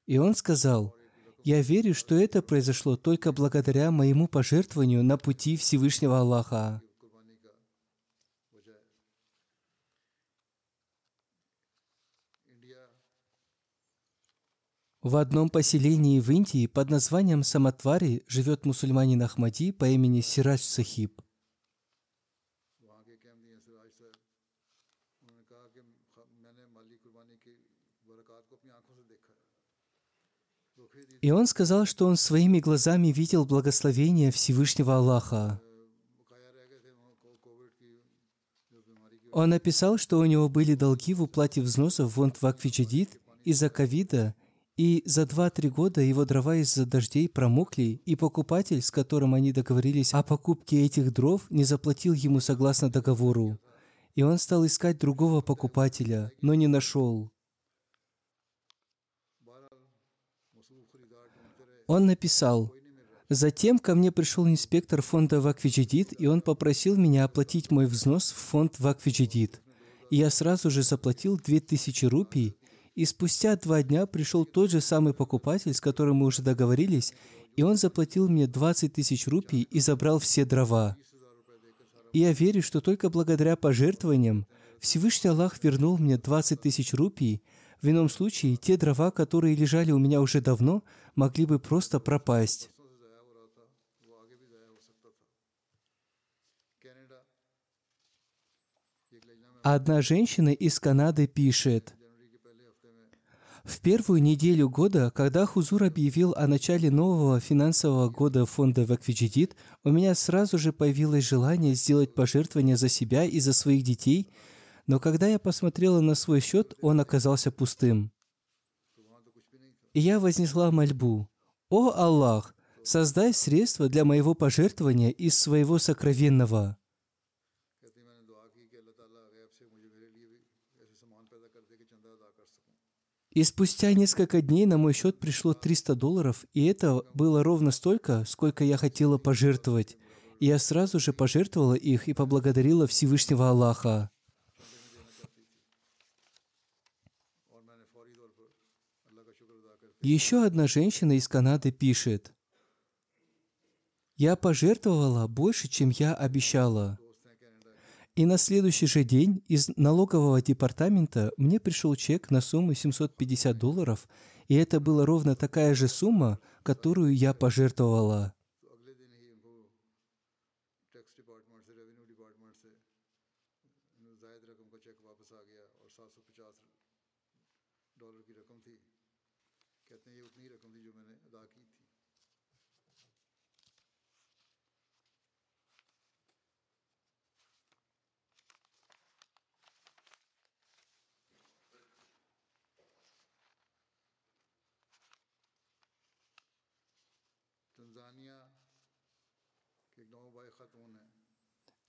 И он сказал, «Я верю, что это произошло только благодаря моему пожертвованию на пути Всевышнего Аллаха». В одном поселении в Индии под названием Саматвари живет мусульманин Ахмади по имени Сирадж Сахиб. И он сказал, что он своими глазами видел благословение Всевышнего Аллаха. Он написал, что у него были долги в уплате взносов в фонд Вакфиджадид из-за ковида и за два-три года его дрова из-за дождей промокли, и покупатель, с которым они договорились о покупке этих дров, не заплатил ему согласно договору. И он стал искать другого покупателя, но не нашел. Он написал, Затем ко мне пришел инспектор фонда Ваквиджидит, и он попросил меня оплатить мой взнос в фонд Ваквиджидит. И я сразу же заплатил 2000 рупий, и спустя два дня пришел тот же самый покупатель, с которым мы уже договорились, и он заплатил мне 20 тысяч рупий и забрал все дрова. И я верю, что только благодаря пожертвованиям Всевышний Аллах вернул мне 20 тысяч рупий. В ином случае, те дрова, которые лежали у меня уже давно, могли бы просто пропасть. Одна женщина из Канады пишет, в первую неделю года, когда Хузур объявил о начале нового финансового года фонда Вакфиджидит, у меня сразу же появилось желание сделать пожертвования за себя и за своих детей, но когда я посмотрела на свой счет, он оказался пустым. И я вознесла мольбу. «О Аллах, создай средства для моего пожертвования из своего сокровенного». И спустя несколько дней на мой счет пришло 300 долларов, и это было ровно столько, сколько я хотела пожертвовать. И я сразу же пожертвовала их и поблагодарила Всевышнего Аллаха. Еще одна женщина из Канады пишет, «Я пожертвовала больше, чем я обещала. И на следующий же день из налогового департамента мне пришел чек на сумму 750 долларов, и это была ровно такая же сумма, которую я пожертвовала.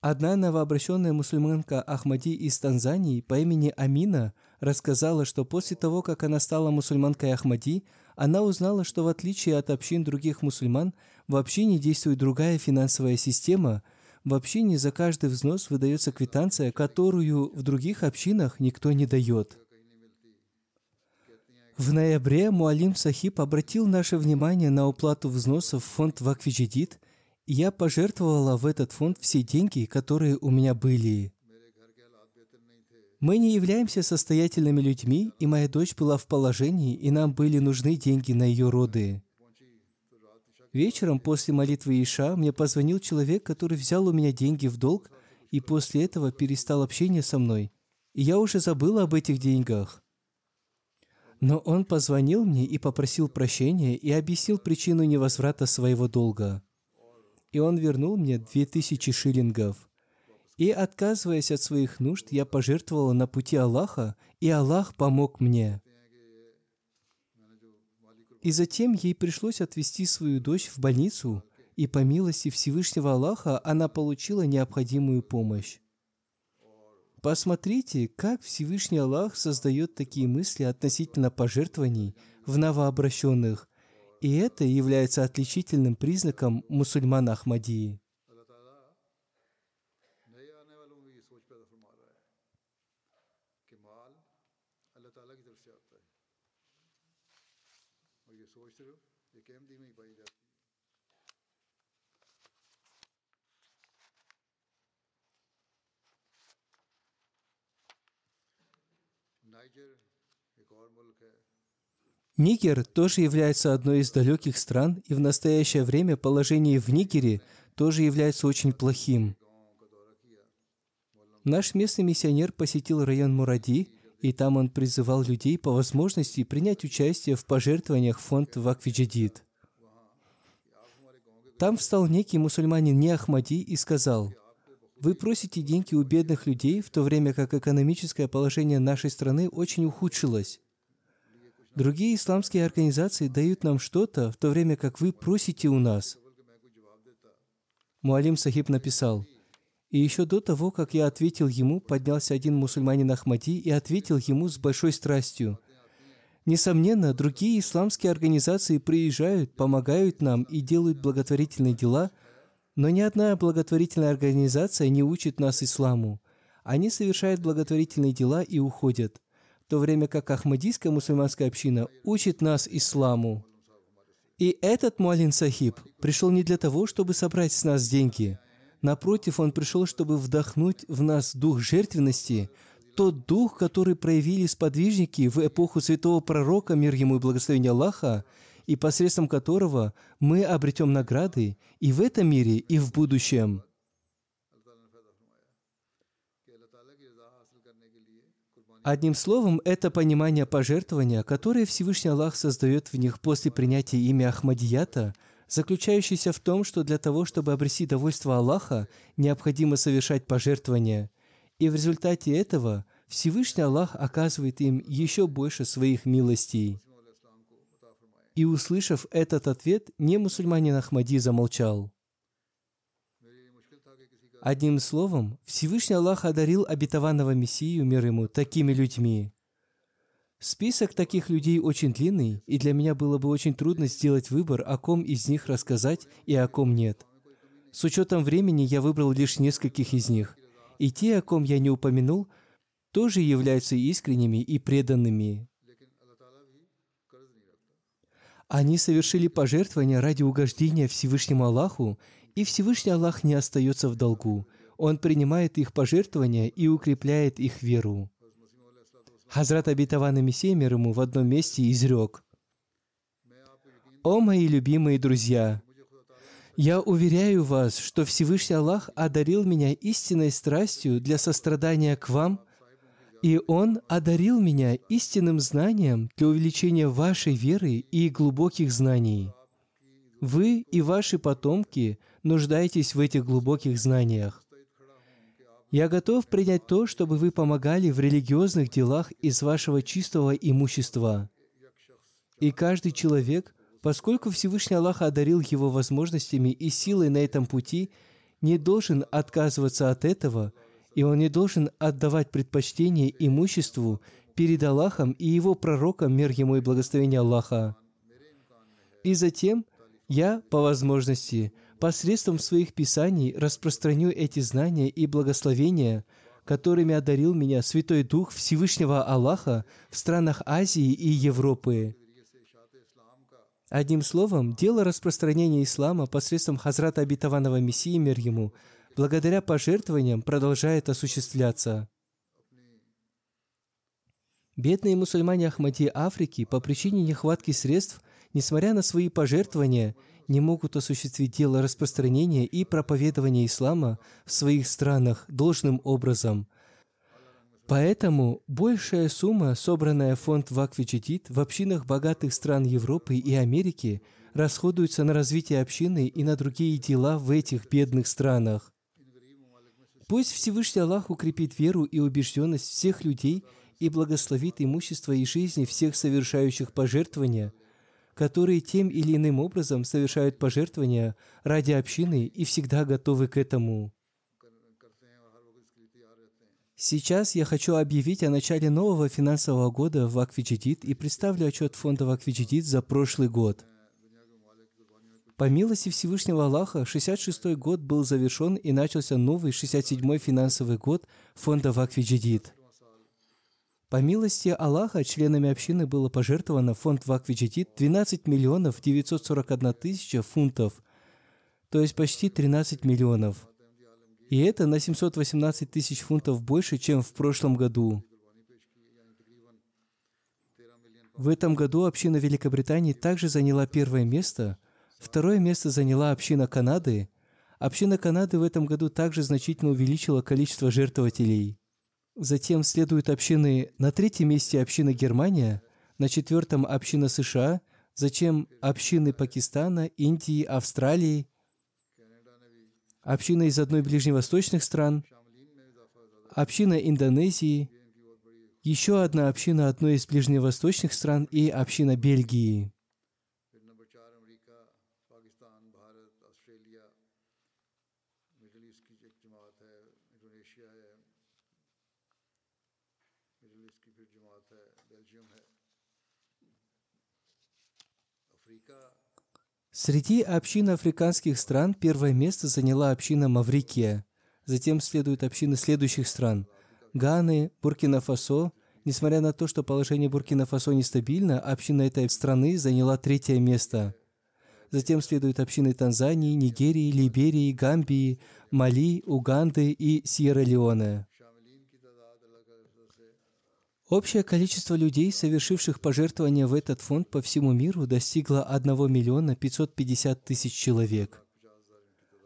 Одна новообращенная мусульманка Ахмади из Танзании по имени Амина рассказала, что после того, как она стала мусульманкой Ахмади, она узнала, что в отличие от общин других мусульман, в общине действует другая финансовая система. В общине за каждый взнос выдается квитанция, которую в других общинах никто не дает. В ноябре Муалим Сахиб обратил наше внимание на уплату взносов в фонд Ваквиджидит, и я пожертвовала в этот фонд все деньги, которые у меня были. Мы не являемся состоятельными людьми, и моя дочь была в положении, и нам были нужны деньги на ее роды. Вечером после молитвы Иша мне позвонил человек, который взял у меня деньги в долг, и после этого перестал общение со мной. И я уже забыла об этих деньгах. Но он позвонил мне и попросил прощения и объяснил причину невозврата своего долга. И он вернул мне две тысячи шиллингов. И, отказываясь от своих нужд, я пожертвовала на пути Аллаха, и Аллах помог мне. И затем ей пришлось отвезти свою дочь в больницу, и по милости Всевышнего Аллаха она получила необходимую помощь. Посмотрите, как Всевышний Аллах создает такие мысли относительно пожертвований в новообращенных, и это является отличительным признаком мусульман Ахмадии. Нигер тоже является одной из далеких стран, и в настоящее время положение в Нигере тоже является очень плохим. Наш местный миссионер посетил район Муради, и там он призывал людей по возможности принять участие в пожертвованиях фонд Ваквиджадид. Там встал некий мусульманин не Ахмади и сказал – вы просите деньги у бедных людей, в то время как экономическое положение нашей страны очень ухудшилось. Другие исламские организации дают нам что-то, в то время как вы просите у нас. Муалим Сахиб написал, и еще до того, как я ответил ему, поднялся один мусульманин Ахмади и ответил ему с большой страстью. Несомненно, другие исламские организации приезжают, помогают нам и делают благотворительные дела, но ни одна благотворительная организация не учит нас исламу. Они совершают благотворительные дела и уходят, в то время как Ахмадийская мусульманская община учит нас исламу. И этот Муалин Сахиб пришел не для того, чтобы собрать с нас деньги. Напротив, он пришел, чтобы вдохнуть в нас дух жертвенности – тот дух, который проявили сподвижники в эпоху святого пророка, мир ему и благословение Аллаха, и посредством которого мы обретем награды и в этом мире, и в будущем. Одним словом, это понимание пожертвования, которое Всевышний Аллах создает в них после принятия имя Ахмадията, заключающееся в том, что для того, чтобы обрести довольство Аллаха, необходимо совершать пожертвования – и в результате этого Всевышний Аллах оказывает им еще больше своих милостей. И услышав этот ответ, не мусульманин Ахмади замолчал. Одним словом, Всевышний Аллах одарил обетованного Мессию, мир ему, такими людьми. Список таких людей очень длинный, и для меня было бы очень трудно сделать выбор, о ком из них рассказать и о ком нет. С учетом времени я выбрал лишь нескольких из них – и те, о ком я не упомянул, тоже являются искренними и преданными. Они совершили пожертвования ради угождения Всевышнему Аллаху, и Всевышний Аллах не остается в долгу. Он принимает их пожертвования и укрепляет их веру. Хазрат обетованный Мессия мир ему в одном месте изрек. «О мои любимые друзья! Я уверяю вас, что Всевышний Аллах одарил меня истинной страстью для сострадания к вам, и Он одарил меня истинным знанием для увеличения вашей веры и глубоких знаний. Вы и ваши потомки нуждаетесь в этих глубоких знаниях. Я готов принять то, чтобы вы помогали в религиозных делах из вашего чистого имущества. И каждый человек Поскольку Всевышний Аллах одарил его возможностями и силой на этом пути, не должен отказываться от этого, и он не должен отдавать предпочтение имуществу перед Аллахом и его пророком, мир ему и благословение Аллаха. И затем я, по возможности, посредством своих писаний распространю эти знания и благословения, которыми одарил меня Святой Дух Всевышнего Аллаха в странах Азии и Европы. Одним словом, дело распространения ислама посредством Хазрата Обетованного Мессии мир ему, благодаря пожертвованиям, продолжает осуществляться. Бедные мусульмане Ахмади Африки по причине нехватки средств, несмотря на свои пожертвования, не могут осуществить дело распространения и проповедования ислама в своих странах должным образом – Поэтому большая сумма, собранная в фонд Ваквичетит в общинах богатых стран Европы и Америки, расходуется на развитие общины и на другие дела в этих бедных странах. Пусть Всевышний Аллах укрепит веру и убежденность всех людей и благословит имущество и жизни всех совершающих пожертвования, которые тем или иным образом совершают пожертвования ради общины и всегда готовы к этому. Сейчас я хочу объявить о начале нового финансового года в Аквичедит и представлю отчет фонда Аквичедит за прошлый год. По милости Всевышнего Аллаха, 66-й год был завершен и начался новый 67-й финансовый год фонда Ваквиджидит. По милости Аллаха членами общины было пожертвовано в фонд Ваквиджидит 12 миллионов 941 тысяча фунтов, то есть почти 13 миллионов. И это на 718 тысяч фунтов больше, чем в прошлом году. В этом году община Великобритании также заняла первое место. Второе место заняла община Канады. Община Канады в этом году также значительно увеличила количество жертвователей. Затем следуют общины на третьем месте община Германия, на четвертом община США, затем общины Пакистана, Индии, Австралии – община из одной ближневосточных стран, община Индонезии, еще одна община одной из ближневосточных стран и община Бельгии. Среди общин африканских стран первое место заняла община Маврикия. Затем следуют общины следующих стран – Ганы, Буркина-Фасо. Несмотря на то, что положение Буркина-Фасо нестабильно, община этой страны заняла третье место. Затем следуют общины Танзании, Нигерии, Либерии, Гамбии, Мали, Уганды и Сьерра-Леоне. Общее количество людей, совершивших пожертвования в этот фонд по всему миру, достигло 1 миллиона 550 тысяч человек.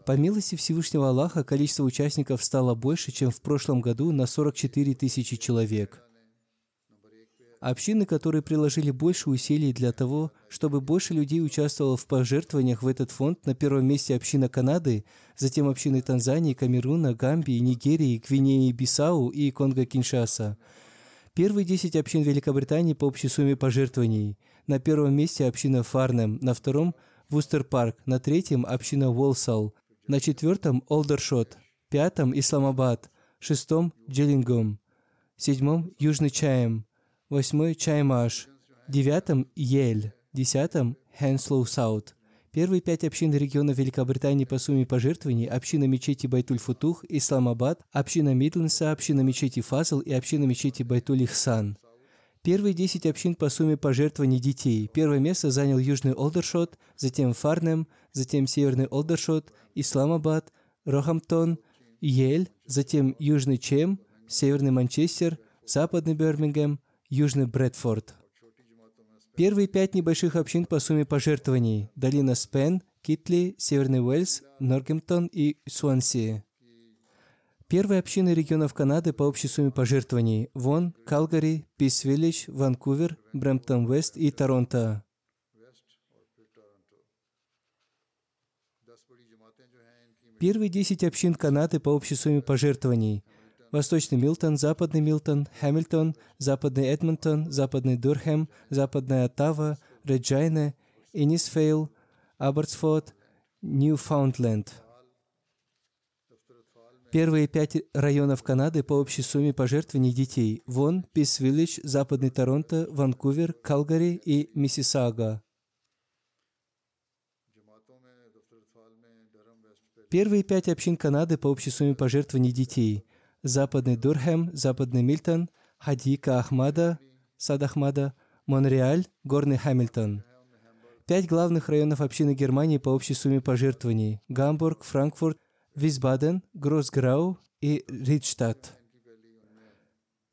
По милости Всевышнего Аллаха количество участников стало больше, чем в прошлом году на 44 тысячи человек. Общины, которые приложили больше усилий для того, чтобы больше людей участвовало в пожертвованиях в этот фонд, на первом месте община Канады, затем общины Танзании, Камеруна, Гамбии, Нигерии, Гвинеи, Бисау и Конго-Киншаса – Первые десять общин Великобритании по общей сумме пожертвований. На первом месте община Фарнем, на втором – Вустер Парк, на третьем – община Уолсал, на четвертом – Олдершот, пятом – Исламабад, шестом – Джиллингом, седьмом – Южный Чаем, восьмой – Чаймаш, девятом – Ель, десятом – Хенслоу Саут – Первые пять общин региона Великобритании по сумме пожертвований – община мечети Байтуль-Футух, Исламабад, община Мидленса, община мечети Фазл и община мечети Байтуль-Ихсан. Первые десять общин по сумме пожертвований детей. Первое место занял Южный Олдершот, затем Фарнем, затем Северный Олдершот, Исламабад, Рохамптон, Йель, затем Южный Чем, Северный Манчестер, Западный Бирмингем, Южный Брэдфорд. Первые пять небольших общин по сумме пожертвований – долина Спен, Китли, Северный Уэльс, Норгемптон и Суанси. Первые общины регионов Канады по общей сумме пожертвований – Вон, Калгари, Пис-Виллидж, Ванкувер, Брэмптон-Вест и Торонто. Первые десять общин Канады по общей сумме пожертвований – Восточный Милтон, Западный Милтон, Хэмилтон, Западный Эдмонтон, Западный Дурхэм, Западная Оттава, Реджайна, Инисфейл, Абботсфорд, Ньюфаундленд. Первые пять районов Канады по общей сумме пожертвований детей – Вон, Пис-Виллидж, Западный Торонто, Ванкувер, Калгари и Миссисага. Первые пять общин Канады по общей сумме пожертвований детей – Западный Дурхем, Западный Мильтон, Хадика Ахмада, Сад Ахмада, Монреаль, Горный Хамильтон. Пять главных районов общины Германии по общей сумме пожертвований – Гамбург, Франкфурт, Висбаден, Гроссграу и Ридштадт.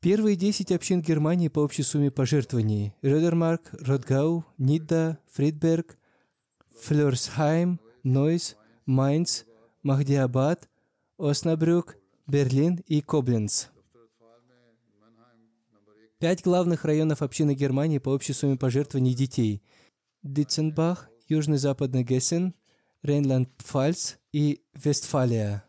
Первые десять общин Германии по общей сумме пожертвований – Рёдермарк, Ротгау, Нидда, Фридберг, Флёрсхайм, Нойс, Майнц, Махдиабад, Оснабрюк, Берлин и Кобленц. Пять главных районов общины Германии по общей сумме пожертвований детей – Дитценбах, Южный-Западный Гессен, Рейнланд-Пфальц и Вестфалия.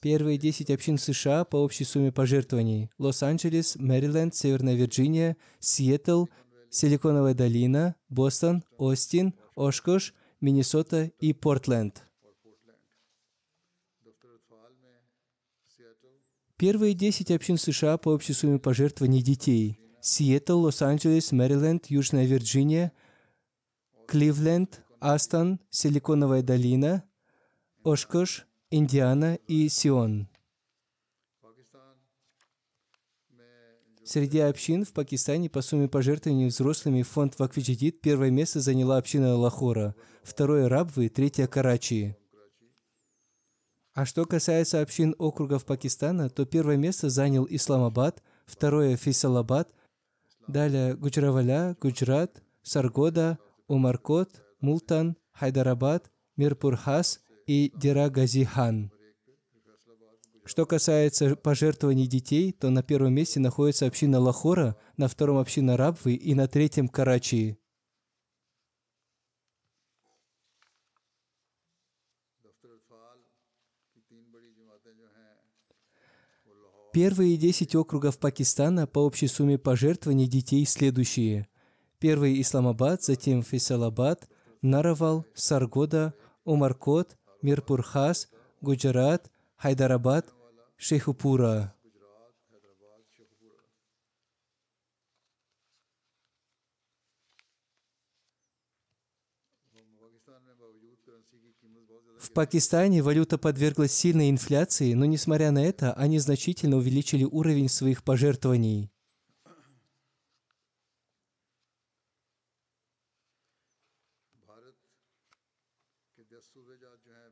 Первые десять общин США по общей сумме пожертвований – Лос-Анджелес, Мэриленд, Северная Вирджиния, Сиэтл, Силиконовая долина, Бостон, Остин, Ошкош, Миннесота и Портленд – Первые 10 общин США по общей сумме пожертвований детей – Сиэтл, Лос-Анджелес, Мэриленд, Южная Вирджиния, Кливленд, Астон, Силиконовая долина, Ошкош, Индиана и Сион. Среди общин в Пакистане по сумме пожертвований взрослыми фонд Вакфиджидит первое место заняла община Лахора, второе – Рабвы, третье – Карачи. А что касается общин округов Пакистана, то первое место занял Исламабад, второе – Фейсалабад, далее Гуджраваля, Гуджрат, Саргода, Умаркот, Мултан, Хайдарабад, Мирпурхас и Дирагази-хан. Что касается пожертвований детей, то на первом месте находится община Лахора, на втором община Рабвы и на третьем Карачи. Первые десять округов Пакистана по общей сумме пожертвований детей следующие. Первый – Исламабад, затем Фейсалабад, Наравал, Саргода, Умаркот, Мирпурхас, Гуджарат, Хайдарабад, Шейхупура. В Пакистане валюта подверглась сильной инфляции, но несмотря на это, они значительно увеличили уровень своих пожертвований.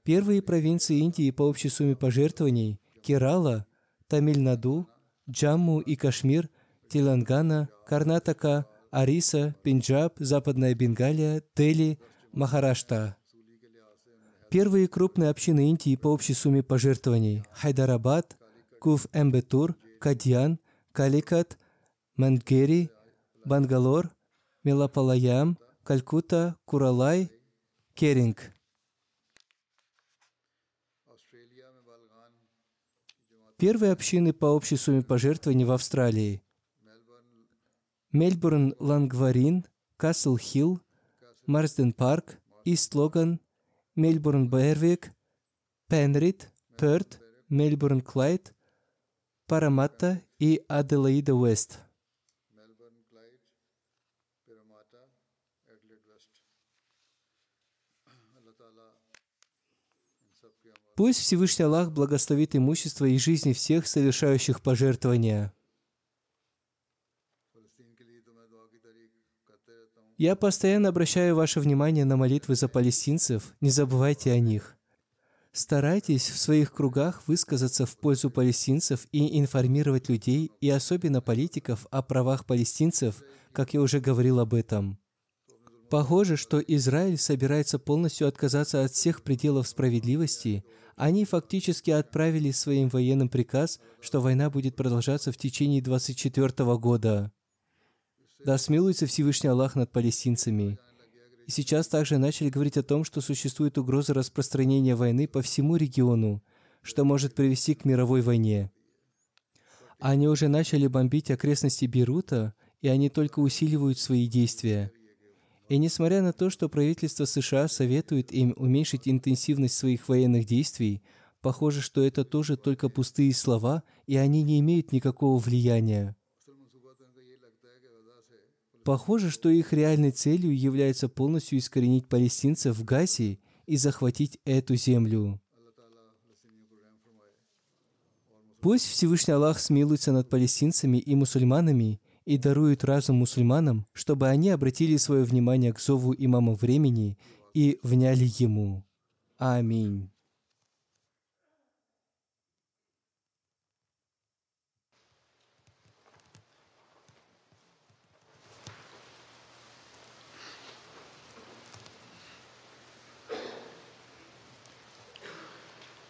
Первые провинции Индии по общей сумме пожертвований – Керала, Тамильнаду, Джамму и Кашмир, Телангана, Карнатака, Ариса, Пенджаб, Западная Бенгалия, Дели, Махарашта. Первые крупные общины Индии по общей сумме пожертвований – Хайдарабад, Куф-Эмбетур, Кадьян, Каликат, Мангери, Бангалор, Мелапалаям, Калькутта, Куралай, Керинг – Первые общины по общей сумме пожертвований в Австралии. Мельбурн Лангварин, Касл Хилл, Марсден Парк, Ист Логан, Мельбурн Бервик, Пенрит, Перт, Мельбурн Клайд, Параматта и Аделаида Уэст. Пусть Всевышний Аллах благословит имущество и жизни всех, совершающих пожертвования. Я постоянно обращаю ваше внимание на молитвы за палестинцев, не забывайте о них. Старайтесь в своих кругах высказаться в пользу палестинцев и информировать людей, и особенно политиков, о правах палестинцев, как я уже говорил об этом. Похоже, что Израиль собирается полностью отказаться от всех пределов справедливости – они фактически отправили своим военным приказ, что война будет продолжаться в течение 24 года. Да смилуется Всевышний Аллах над палестинцами. И сейчас также начали говорить о том, что существует угроза распространения войны по всему региону, что может привести к мировой войне. Они уже начали бомбить окрестности Бейрута, и они только усиливают свои действия. И несмотря на то, что правительство США советует им уменьшить интенсивность своих военных действий, похоже, что это тоже только пустые слова, и они не имеют никакого влияния. Похоже, что их реальной целью является полностью искоренить палестинцев в Газе и захватить эту землю. Пусть Всевышний Аллах смилуется над палестинцами и мусульманами и дарует разум мусульманам, чтобы они обратили свое внимание к зову имама времени и вняли ему. Аминь.